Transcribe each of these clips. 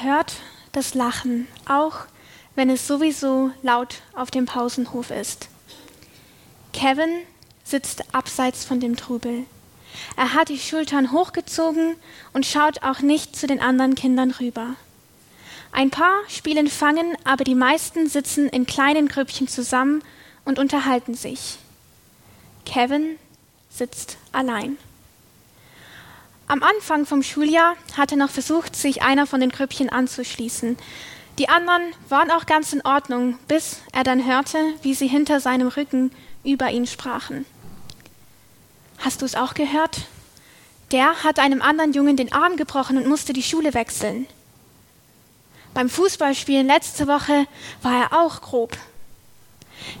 er hört das Lachen, auch wenn es sowieso laut auf dem Pausenhof ist. Kevin sitzt abseits von dem Trubel. Er hat die Schultern hochgezogen und schaut auch nicht zu den anderen Kindern rüber. Ein paar spielen Fangen, aber die meisten sitzen in kleinen Grüppchen zusammen und unterhalten sich. Kevin sitzt allein. Am Anfang vom Schuljahr hatte noch versucht, sich einer von den Grüppchen anzuschließen. Die anderen waren auch ganz in Ordnung, bis er dann hörte, wie sie hinter seinem Rücken über ihn sprachen. Hast du es auch gehört? Der hat einem anderen Jungen den Arm gebrochen und musste die Schule wechseln. Beim Fußballspielen letzte Woche war er auch grob.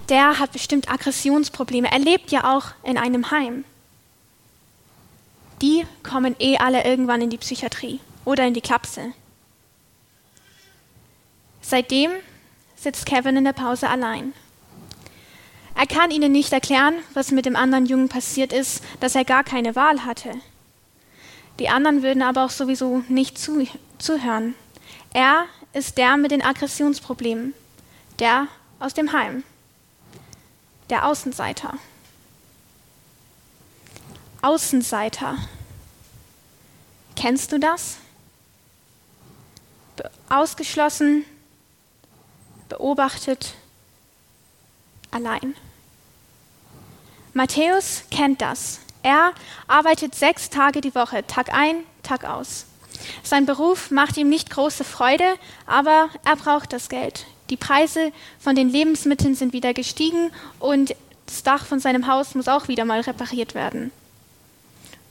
Der hat bestimmt Aggressionsprobleme. Er lebt ja auch in einem Heim. Die kommen eh alle irgendwann in die Psychiatrie oder in die Klapse. Seitdem sitzt Kevin in der Pause allein. Er kann ihnen nicht erklären, was mit dem anderen Jungen passiert ist, dass er gar keine Wahl hatte. Die anderen würden aber auch sowieso nicht zu, zuhören. Er ist der mit den Aggressionsproblemen, der aus dem Heim, der Außenseiter. Außenseiter. Kennst du das? Be ausgeschlossen, beobachtet, allein. Matthäus kennt das. Er arbeitet sechs Tage die Woche, Tag ein, Tag aus. Sein Beruf macht ihm nicht große Freude, aber er braucht das Geld. Die Preise von den Lebensmitteln sind wieder gestiegen und das Dach von seinem Haus muss auch wieder mal repariert werden.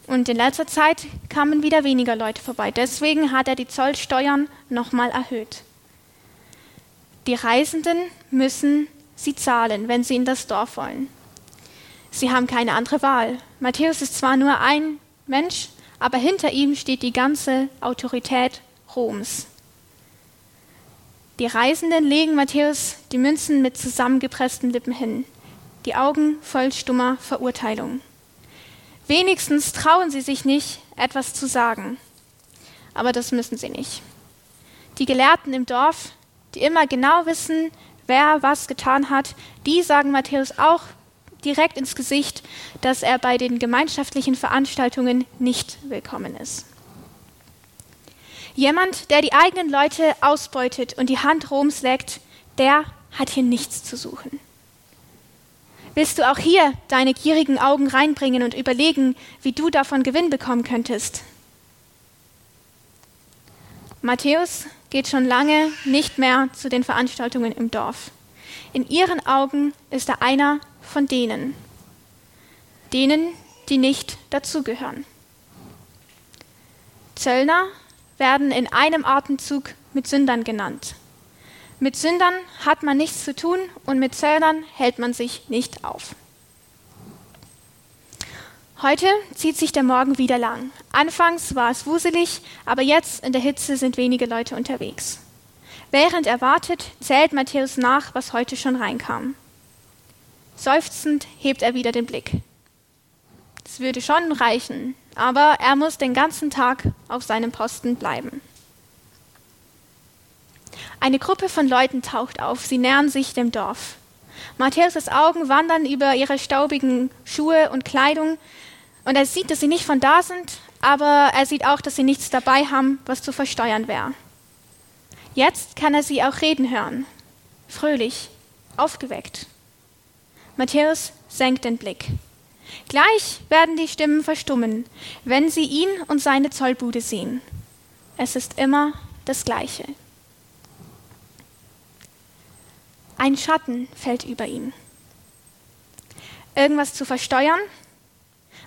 Und in letzter Zeit kamen wieder weniger Leute vorbei. Deswegen hat er die Zollsteuern nochmal erhöht. Die Reisenden müssen sie zahlen, wenn sie in das Dorf wollen. Sie haben keine andere Wahl. Matthäus ist zwar nur ein Mensch, aber hinter ihm steht die ganze Autorität Roms. Die Reisenden legen Matthäus die Münzen mit zusammengepressten Lippen hin, die Augen voll stummer Verurteilung. Wenigstens trauen sie sich nicht, etwas zu sagen. Aber das müssen sie nicht. Die Gelehrten im Dorf, die immer genau wissen, wer was getan hat, die sagen Matthäus auch direkt ins Gesicht, dass er bei den gemeinschaftlichen Veranstaltungen nicht willkommen ist. Jemand, der die eigenen Leute ausbeutet und die Hand Roms leckt, der hat hier nichts zu suchen. Willst du auch hier deine gierigen Augen reinbringen und überlegen, wie du davon Gewinn bekommen könntest? Matthäus geht schon lange nicht mehr zu den Veranstaltungen im Dorf. In ihren Augen ist er einer von denen, denen, die nicht dazugehören. Zöllner werden in einem Atemzug mit Sündern genannt. Mit Sündern hat man nichts zu tun und mit Zöllnern hält man sich nicht auf. Heute zieht sich der Morgen wieder lang. Anfangs war es wuselig, aber jetzt in der Hitze sind wenige Leute unterwegs. Während er wartet, zählt Matthäus nach, was heute schon reinkam. Seufzend hebt er wieder den Blick. Es würde schon reichen, aber er muss den ganzen Tag auf seinem Posten bleiben. Eine Gruppe von Leuten taucht auf, sie nähern sich dem Dorf. Matthäus' Augen wandern über ihre staubigen Schuhe und Kleidung und er sieht, dass sie nicht von da sind, aber er sieht auch, dass sie nichts dabei haben, was zu versteuern wäre. Jetzt kann er sie auch reden hören, fröhlich, aufgeweckt. Matthäus senkt den Blick. Gleich werden die Stimmen verstummen, wenn sie ihn und seine Zollbude sehen. Es ist immer das Gleiche. Ein Schatten fällt über ihn. Irgendwas zu versteuern?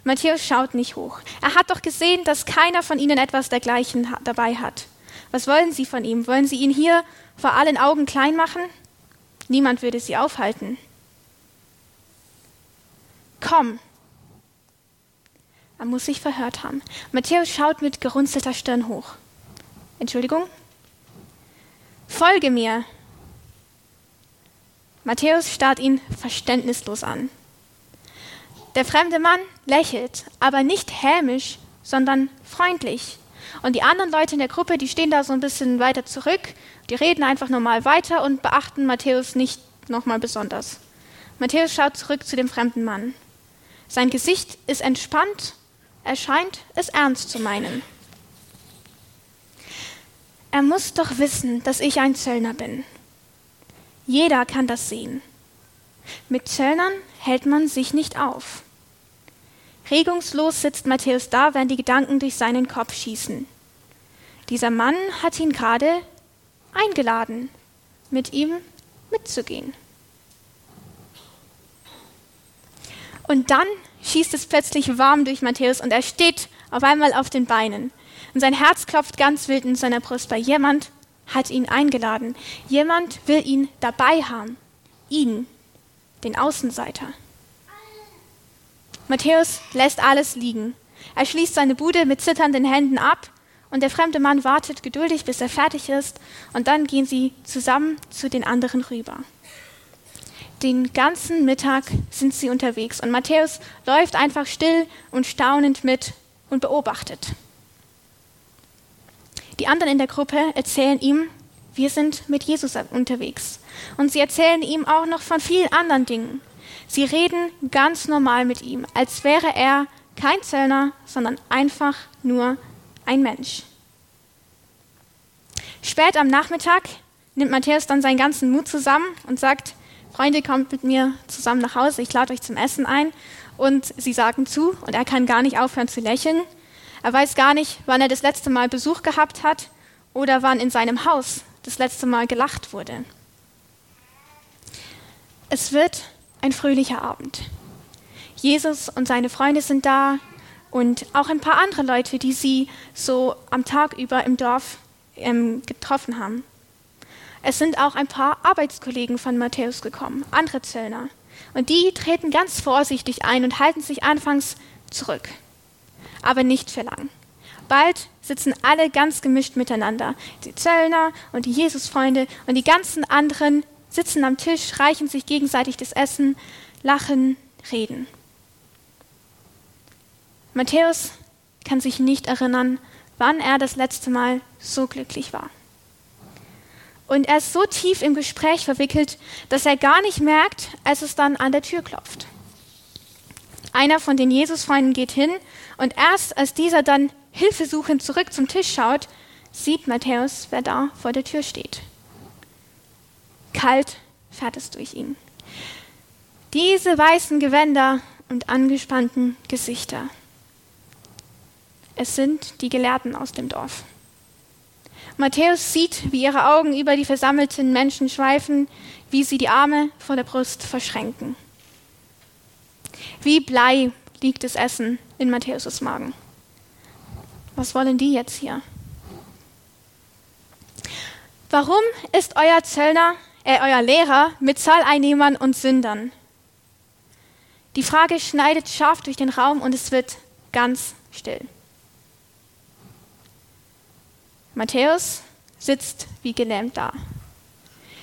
Matthäus schaut nicht hoch. Er hat doch gesehen, dass keiner von ihnen etwas dergleichen dabei hat. Was wollen sie von ihm? Wollen sie ihn hier vor allen Augen klein machen? Niemand würde sie aufhalten. Komm. Er muss sich verhört haben. Matthäus schaut mit gerunzelter Stirn hoch. Entschuldigung? Folge mir, Matthäus starrt ihn verständnislos an. Der fremde Mann lächelt, aber nicht hämisch, sondern freundlich. Und die anderen Leute in der Gruppe, die stehen da so ein bisschen weiter zurück, die reden einfach normal weiter und beachten Matthäus nicht nochmal besonders. Matthäus schaut zurück zu dem fremden Mann. Sein Gesicht ist entspannt, er scheint es ernst zu meinen. Er muss doch wissen, dass ich ein Zöllner bin. Jeder kann das sehen. Mit Zöllnern hält man sich nicht auf. Regungslos sitzt Matthäus da, während die Gedanken durch seinen Kopf schießen. Dieser Mann hat ihn gerade eingeladen, mit ihm mitzugehen. Und dann schießt es plötzlich warm durch Matthäus und er steht auf einmal auf den Beinen. Und sein Herz klopft ganz wild in seiner Brust, weil jemand hat ihn eingeladen. Jemand will ihn dabei haben. Ihn, den Außenseiter. Matthäus lässt alles liegen. Er schließt seine Bude mit zitternden Händen ab und der fremde Mann wartet geduldig, bis er fertig ist und dann gehen sie zusammen zu den anderen rüber. Den ganzen Mittag sind sie unterwegs und Matthäus läuft einfach still und staunend mit und beobachtet. Die anderen in der Gruppe erzählen ihm, wir sind mit Jesus unterwegs. Und sie erzählen ihm auch noch von vielen anderen Dingen. Sie reden ganz normal mit ihm, als wäre er kein Zöllner, sondern einfach nur ein Mensch. Spät am Nachmittag nimmt Matthäus dann seinen ganzen Mut zusammen und sagt, Freunde, kommt mit mir zusammen nach Hause, ich lade euch zum Essen ein. Und sie sagen zu und er kann gar nicht aufhören zu lächeln. Er weiß gar nicht, wann er das letzte Mal Besuch gehabt hat oder wann in seinem Haus das letzte Mal gelacht wurde. Es wird ein fröhlicher Abend. Jesus und seine Freunde sind da und auch ein paar andere Leute, die sie so am Tag über im Dorf ähm, getroffen haben. Es sind auch ein paar Arbeitskollegen von Matthäus gekommen, andere Zöllner. Und die treten ganz vorsichtig ein und halten sich anfangs zurück. Aber nicht für lang. Bald sitzen alle ganz gemischt miteinander. Die Zöllner und die Jesusfreunde und die ganzen anderen sitzen am Tisch, reichen sich gegenseitig das Essen, lachen, reden. Matthäus kann sich nicht erinnern, wann er das letzte Mal so glücklich war. Und er ist so tief im Gespräch verwickelt, dass er gar nicht merkt, als es dann an der Tür klopft. Einer von den Jesusfreunden geht hin und erst als dieser dann hilfesuchend zurück zum Tisch schaut, sieht Matthäus, wer da vor der Tür steht. Kalt fährt es durch ihn. Diese weißen Gewänder und angespannten Gesichter. Es sind die Gelehrten aus dem Dorf. Matthäus sieht, wie ihre Augen über die versammelten Menschen schweifen, wie sie die Arme vor der Brust verschränken. Wie Blei liegt das Essen in Matthäus' Magen. Was wollen die jetzt hier? Warum ist euer Zöllner äh, euer Lehrer mit Zahleinnehmern und Sündern? Die Frage schneidet scharf durch den Raum und es wird ganz still. Matthäus sitzt wie gelähmt da.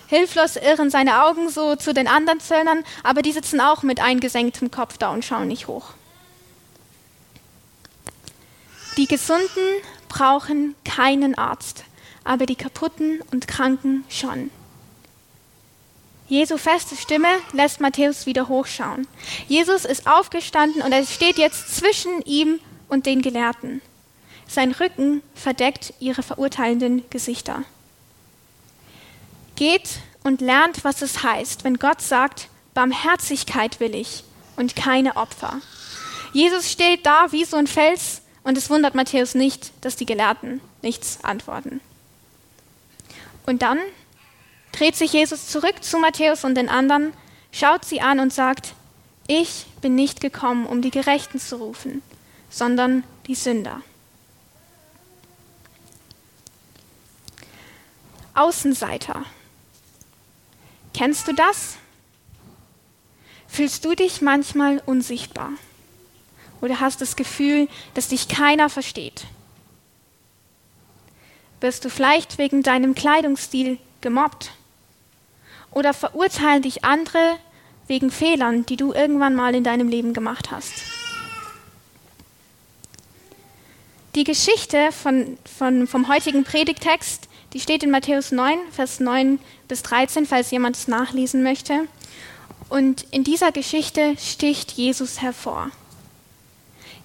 Hilflos irren seine Augen so zu den anderen Zöllnern, aber die sitzen auch mit eingesenktem Kopf da und schauen nicht hoch. Die Gesunden brauchen keinen Arzt, aber die Kaputten und Kranken schon. Jesu feste Stimme lässt Matthäus wieder hochschauen. Jesus ist aufgestanden und er steht jetzt zwischen ihm und den Gelehrten. Sein Rücken verdeckt ihre verurteilenden Gesichter. Geht und lernt, was es heißt, wenn Gott sagt, Barmherzigkeit will ich und keine Opfer. Jesus steht da wie so ein Fels und es wundert Matthäus nicht, dass die Gelehrten nichts antworten. Und dann dreht sich Jesus zurück zu Matthäus und den anderen, schaut sie an und sagt, ich bin nicht gekommen, um die Gerechten zu rufen, sondern die Sünder. Außenseiter. Kennst du das? Fühlst du dich manchmal unsichtbar? Oder hast das Gefühl, dass dich keiner versteht? Wirst du vielleicht wegen deinem Kleidungsstil gemobbt? Oder verurteilen dich andere wegen Fehlern, die du irgendwann mal in deinem Leben gemacht hast? Die Geschichte von, von, vom heutigen Predigtext, die steht in Matthäus 9, Vers 9 bis 13, falls jemand es nachlesen möchte. Und in dieser Geschichte sticht Jesus hervor.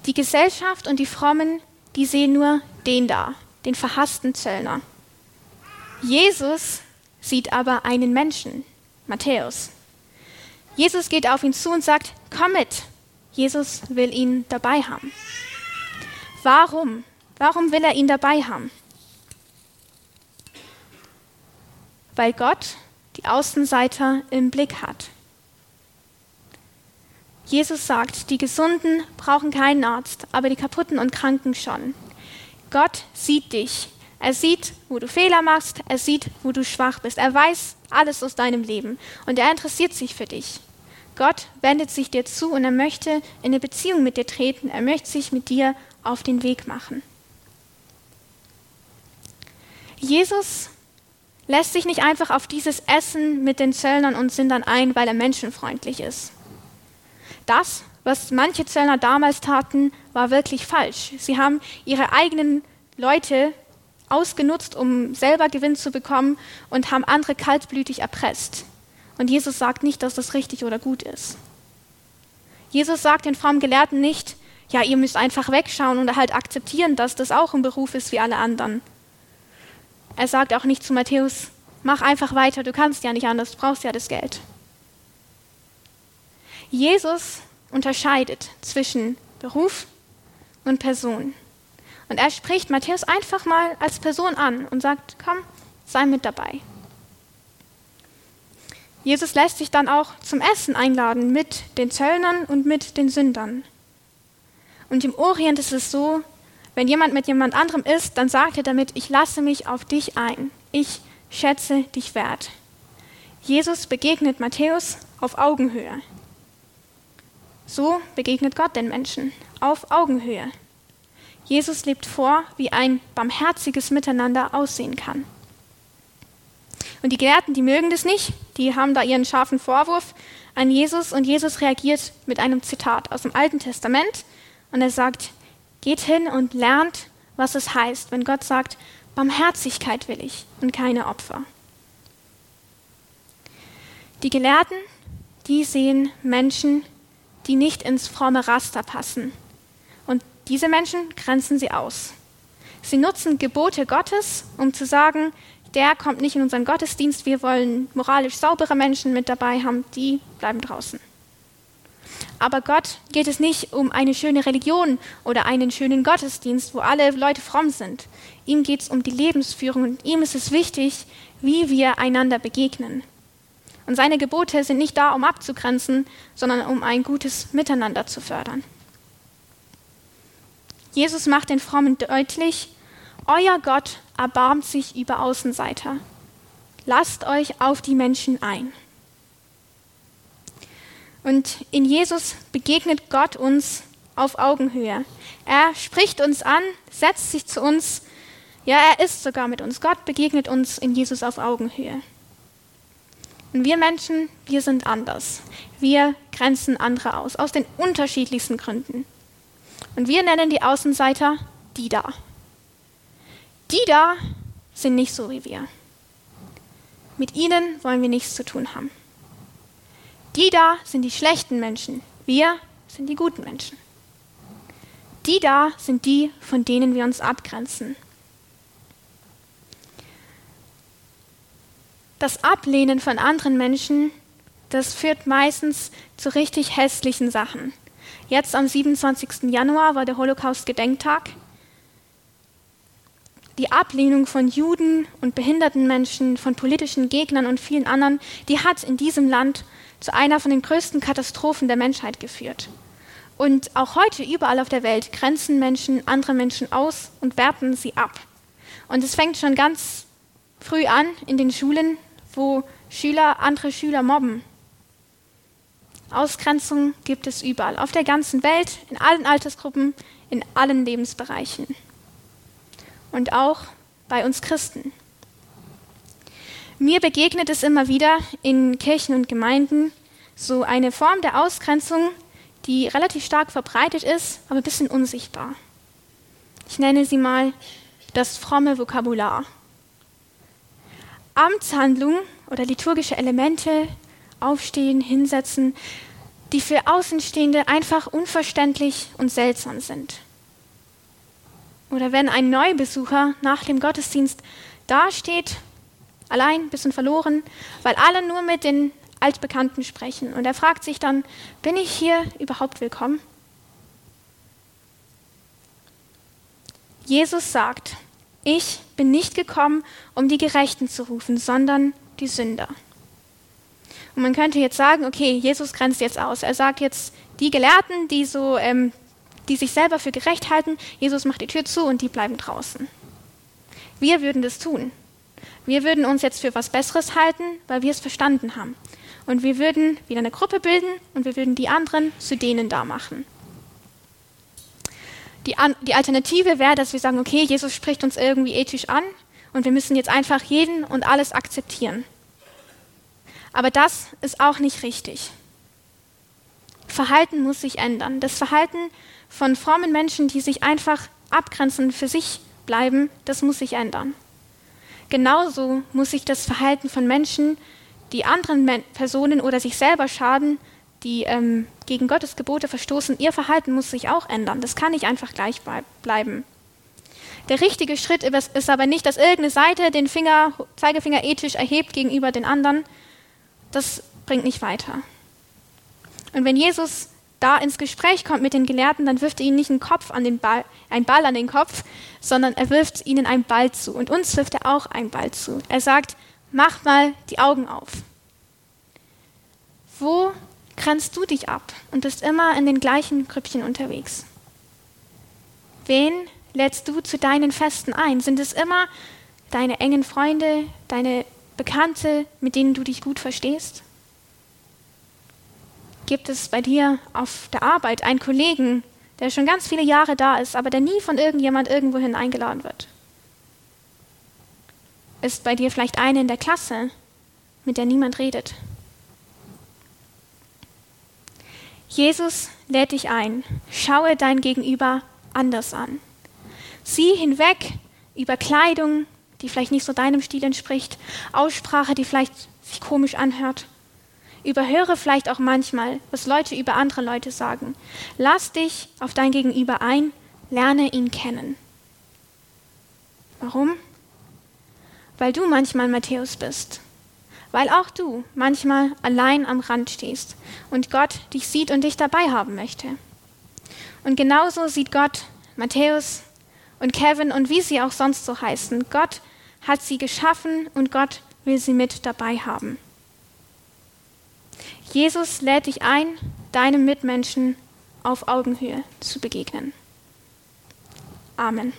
Die Gesellschaft und die Frommen, die sehen nur den da, den verhassten Zöllner. Jesus sieht aber einen Menschen, Matthäus. Jesus geht auf ihn zu und sagt, komm mit. Jesus will ihn dabei haben. Warum? Warum will er ihn dabei haben? Weil Gott die Außenseiter im Blick hat. Jesus sagt, die Gesunden brauchen keinen Arzt, aber die Kaputten und Kranken schon. Gott sieht dich. Er sieht, wo du Fehler machst. Er sieht, wo du schwach bist. Er weiß alles aus deinem Leben und er interessiert sich für dich. Gott wendet sich dir zu und er möchte in eine Beziehung mit dir treten. Er möchte sich mit dir auf den Weg machen. Jesus lässt sich nicht einfach auf dieses Essen mit den Zöllnern und Sündern ein, weil er menschenfreundlich ist. Das, was manche Zöllner damals taten, war wirklich falsch. Sie haben ihre eigenen Leute ausgenutzt, um selber Gewinn zu bekommen und haben andere kaltblütig erpresst. Und Jesus sagt nicht, dass das richtig oder gut ist. Jesus sagt den frommen Gelehrten nicht, ja, ihr müsst einfach wegschauen und halt akzeptieren, dass das auch ein Beruf ist wie alle anderen. Er sagt auch nicht zu Matthäus, mach einfach weiter, du kannst ja nicht anders, du brauchst ja das Geld. Jesus unterscheidet zwischen Beruf und Person. Und er spricht Matthäus einfach mal als Person an und sagt, komm, sei mit dabei. Jesus lässt sich dann auch zum Essen einladen mit den Zöllnern und mit den Sündern. Und im Orient ist es so, wenn jemand mit jemand anderem isst, dann sagt er damit, ich lasse mich auf dich ein. Ich schätze dich wert. Jesus begegnet Matthäus auf Augenhöhe. So begegnet Gott den Menschen auf Augenhöhe. Jesus lebt vor, wie ein barmherziges Miteinander aussehen kann. Und die Gelehrten, die mögen das nicht, die haben da ihren scharfen Vorwurf an Jesus und Jesus reagiert mit einem Zitat aus dem Alten Testament und er sagt, geht hin und lernt, was es heißt, wenn Gott sagt, Barmherzigkeit will ich und keine Opfer. Die Gelehrten, die sehen Menschen, die nicht ins fromme Raster passen. Und diese Menschen grenzen sie aus. Sie nutzen Gebote Gottes, um zu sagen, der kommt nicht in unseren Gottesdienst, wir wollen moralisch saubere Menschen mit dabei haben, die bleiben draußen. Aber Gott geht es nicht um eine schöne Religion oder einen schönen Gottesdienst, wo alle Leute fromm sind. Ihm geht es um die Lebensführung und ihm ist es wichtig, wie wir einander begegnen. Und seine Gebote sind nicht da, um abzugrenzen, sondern um ein gutes Miteinander zu fördern. Jesus macht den Frommen deutlich, euer Gott erbarmt sich über Außenseiter. Lasst euch auf die Menschen ein. Und in Jesus begegnet Gott uns auf Augenhöhe. Er spricht uns an, setzt sich zu uns. Ja, er ist sogar mit uns. Gott begegnet uns in Jesus auf Augenhöhe. Und wir Menschen, wir sind anders. Wir grenzen andere aus, aus den unterschiedlichsten Gründen. Und wir nennen die Außenseiter die da. Die da sind nicht so wie wir. Mit ihnen wollen wir nichts zu tun haben. Die da sind die schlechten Menschen. Wir sind die guten Menschen. Die da sind die, von denen wir uns abgrenzen. Das Ablehnen von anderen Menschen, das führt meistens zu richtig hässlichen Sachen. Jetzt am 27. Januar war der Holocaust-Gedenktag die Ablehnung von Juden und behinderten Menschen, von politischen Gegnern und vielen anderen, die hat in diesem Land zu einer von den größten Katastrophen der Menschheit geführt. Und auch heute überall auf der Welt grenzen Menschen andere Menschen aus und werten sie ab. Und es fängt schon ganz früh an in den Schulen, wo Schüler andere Schüler mobben. Ausgrenzung gibt es überall, auf der ganzen Welt, in allen Altersgruppen, in allen Lebensbereichen und auch bei uns Christen. Mir begegnet es immer wieder in Kirchen und Gemeinden so eine Form der Ausgrenzung, die relativ stark verbreitet ist, aber ein bisschen unsichtbar. Ich nenne sie mal das fromme Vokabular. Amtshandlungen oder liturgische Elemente, aufstehen, hinsetzen, die für Außenstehende einfach unverständlich und seltsam sind. Oder wenn ein Neubesucher nach dem Gottesdienst dasteht, allein, ein bisschen verloren, weil alle nur mit den Altbekannten sprechen. Und er fragt sich dann, bin ich hier überhaupt willkommen? Jesus sagt, ich bin nicht gekommen, um die Gerechten zu rufen, sondern die Sünder. Und man könnte jetzt sagen, okay, Jesus grenzt jetzt aus. Er sagt jetzt, die Gelehrten, die so, ähm, die sich selber für gerecht halten, Jesus macht die Tür zu und die bleiben draußen. Wir würden das tun. Wir würden uns jetzt für was Besseres halten, weil wir es verstanden haben. Und wir würden wieder eine Gruppe bilden und wir würden die anderen zu denen da machen. Die, die Alternative wäre, dass wir sagen, okay, Jesus spricht uns irgendwie ethisch an und wir müssen jetzt einfach jeden und alles akzeptieren. Aber das ist auch nicht richtig. Verhalten muss sich ändern. Das Verhalten von frommen Menschen, die sich einfach abgrenzen, für sich bleiben, das muss sich ändern. Genauso muss sich das Verhalten von Menschen, die anderen Personen oder sich selber schaden, die ähm, gegen Gottes Gebote verstoßen, ihr Verhalten muss sich auch ändern. Das kann nicht einfach gleich bleiben. Der richtige Schritt ist aber nicht, dass irgendeine Seite den Finger, Zeigefinger ethisch erhebt gegenüber den anderen. Das bringt nicht weiter. Und wenn Jesus da ins Gespräch kommt mit den Gelehrten, dann wirft er ihnen nicht einen Kopf an den Ball, einen Ball an den Kopf, sondern er wirft ihnen einen Ball zu. Und uns wirft er auch einen Ball zu. Er sagt, mach mal die Augen auf. Wo grenzt du dich ab und bist immer in den gleichen Grüppchen unterwegs? Wen lädst du zu deinen Festen ein? Sind es immer deine engen Freunde, deine Bekannte, mit denen du dich gut verstehst? Gibt es bei dir auf der Arbeit einen Kollegen, der schon ganz viele Jahre da ist, aber der nie von irgendjemand irgendwohin eingeladen wird? Ist bei dir vielleicht eine in der Klasse, mit der niemand redet? Jesus lädt dich ein. Schaue dein Gegenüber anders an. Sieh hinweg über Kleidung, die vielleicht nicht so deinem Stil entspricht, Aussprache, die vielleicht sich komisch anhört. Überhöre vielleicht auch manchmal, was Leute über andere Leute sagen. Lass dich auf dein Gegenüber ein, lerne ihn kennen. Warum? Weil du manchmal Matthäus bist weil auch du manchmal allein am Rand stehst und Gott dich sieht und dich dabei haben möchte. Und genauso sieht Gott Matthäus und Kevin und wie sie auch sonst so heißen. Gott hat sie geschaffen und Gott will sie mit dabei haben. Jesus lädt dich ein, deinem Mitmenschen auf Augenhöhe zu begegnen. Amen.